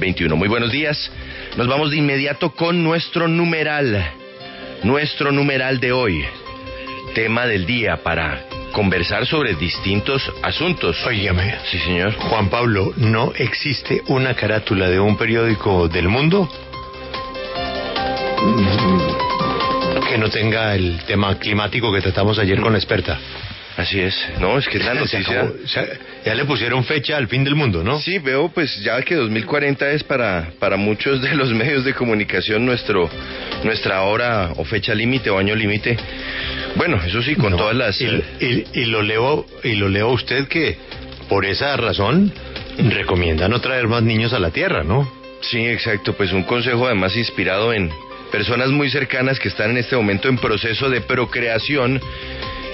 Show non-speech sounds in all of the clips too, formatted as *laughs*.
2021. Muy buenos días. Nos vamos de inmediato con nuestro numeral. Nuestro numeral de hoy. Tema del día para conversar sobre distintos asuntos. Óigame. Sí, señor. Juan Pablo, ¿no existe una carátula de un periódico del mundo que no tenga el tema climático que tratamos ayer con la experta? Así es. No, es que es la *laughs* noticia. ya le pusieron fecha al fin del mundo, ¿no? Sí, veo pues ya que 2040 es para, para muchos de los *laughs* medios de comunicación nuestro, nuestra hora o fecha límite o año límite. Bueno, eso sí, con No, todas las... Y, y- y lo leo y lo leo a usted que por esa razón recomienda no traer más niños a la Tierra, ¿no? Sí, exacto, pues un consejo además inspirado en personas muy cercanas que están en este momento en proceso de procreación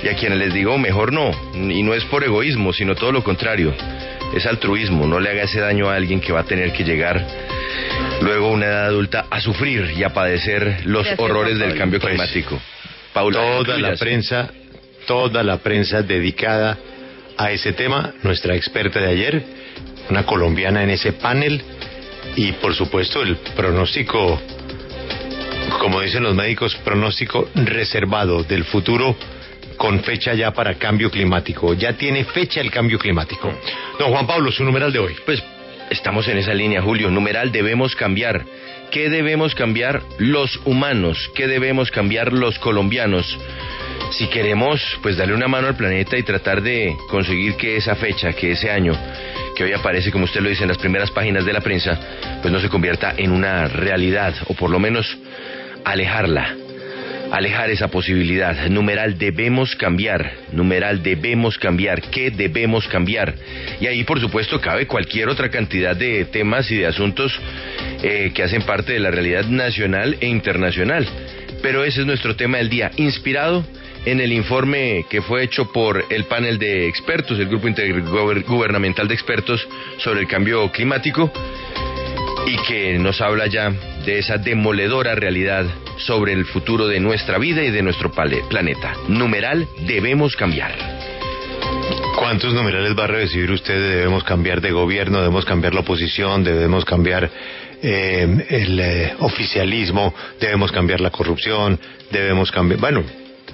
y a quienes les digo mejor no, y no es por egoísmo, sino todo lo contrario, es altruismo, no le haga ese daño a alguien que va a tener que llegar luego a una edad adulta a sufrir y a padecer los Gracias, horrores del cambio Pues, climático. Paula, toda la prensa, toda la prensa dedicada a ese tema, nuestra experta de ayer, una colombiana en ese panel. Y por supuesto el pronóstico, como dicen los médicos, pronóstico reservado del futuro con fecha ya para cambio climático. Ya tiene fecha el cambio climático. Don Juan Pablo, su numeral de hoy. Pues estamos en esa línea, Julio. Numeral, debemos cambiar. ¿Qué debemos cambiar los humanos? ¿Qué debemos cambiar los colombianos? Si queremos, pues darle una mano al planeta y tratar de conseguir que esa fecha, que ese año, que hoy aparece, como usted lo dice, en las primeras páginas de la prensa, pues no se convierta en una realidad, o por lo menos alejarla alejar esa posibilidad. Numeral debemos cambiar. Numeral debemos cambiar. ¿Qué debemos cambiar? Y ahí, por supuesto, cabe cualquier otra cantidad de temas y de asuntos eh, que hacen parte de la realidad nacional e internacional. Pero ese es nuestro tema del día, inspirado en el informe que fue hecho por el panel de expertos, el grupo intergubernamental de expertos sobre el cambio climático y que nos habla ya de esa demoledora realidad sobre el futuro de nuestra vida y de nuestro planeta. Numeral, debemos cambiar. ¿Cuántos numerales va a recibir usted? Debemos cambiar de gobierno, debemos cambiar la oposición, debemos cambiar eh, el eh, oficialismo, debemos cambiar la corrupción, debemos cambiar... Bueno,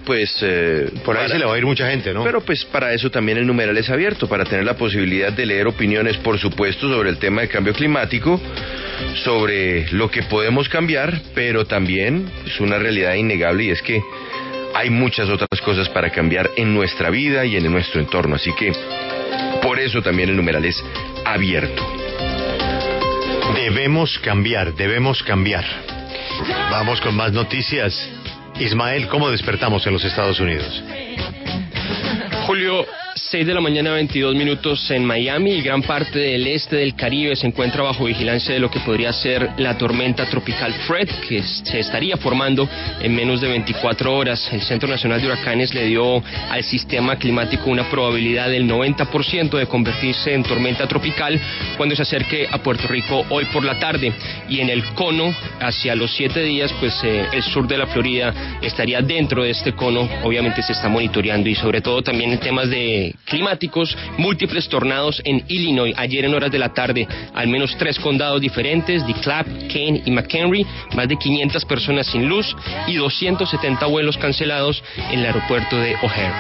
Pues eh, por ahí para- se le va a ir mucha gente, ¿no? Pero pues para eso también el numeral es abierto, para tener la posibilidad de leer opiniones, por supuesto, sobre el tema del cambio climático, sobre lo que podemos cambiar, pero también es una realidad innegable y es que hay muchas otras cosas para cambiar en nuestra vida y en nuestro entorno. Así que por eso también el numeral es abierto. Debemos cambiar, debemos cambiar. Vamos con más noticias. Ismael, ¿cómo despertamos en los Estados Unidos? Julio, 6 de la mañana, 22 minutos en Miami y gran parte del este del Caribe se encuentra bajo vigilancia de lo que podría ser la tormenta tropical Fred, que se estaría formando en menos de 24 horas. El Centro Nacional de Huracanes le dio al sistema climático una probabilidad del 90% de convertirse en tormenta tropical cuando se acerque a Puerto Rico hoy por la tarde. Y en el cono, hacia los siete días, pues eh, el sur de la Florida estaría dentro de este cono. Obviamente se está monitoreando y sobre todo también en temas de climáticos, múltiples tornados en Illinois ayer en horas de la tarde, al menos tres condados diferentes, DeKalb, Kane y McHenry, más de 500 personas sin luz y 270 vuelos cancelados en el aeropuerto de O'Hare.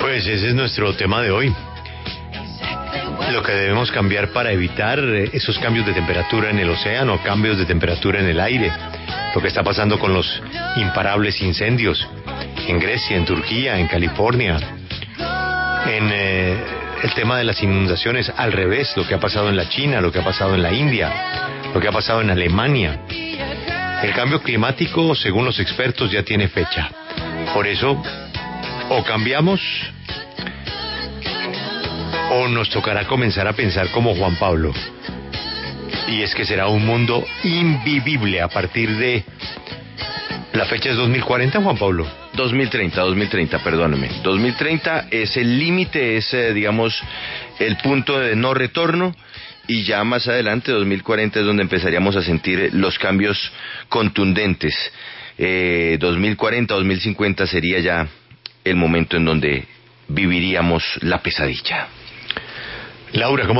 Pues ese es nuestro tema de hoy. Lo que debemos cambiar para evitar eh, esos cambios de temperatura en el océano, cambios de temperatura en el aire, lo que está pasando con los imparables incendios en Grecia, en Turquía, en California, en eh, el tema de las inundaciones al revés, lo que ha pasado en la China, lo que ha pasado en la India, lo que ha pasado en Alemania. El cambio climático, según los expertos, ya tiene fecha. Por eso, o cambiamos o nos tocará comenzar a pensar como Juan Pablo. Y es que será un mundo invivible a partir de... La fecha es 2040, Juan Pablo. 2030, 2030, perdóneme. 2030 es el límite, es, eh, digamos, el punto de no retorno. Y ya más adelante, 2040, es donde empezaríamos a sentir los cambios contundentes. Eh, 2040, 2050 sería ya el momento en donde viviríamos la pesadilla. Laura, ¿cómo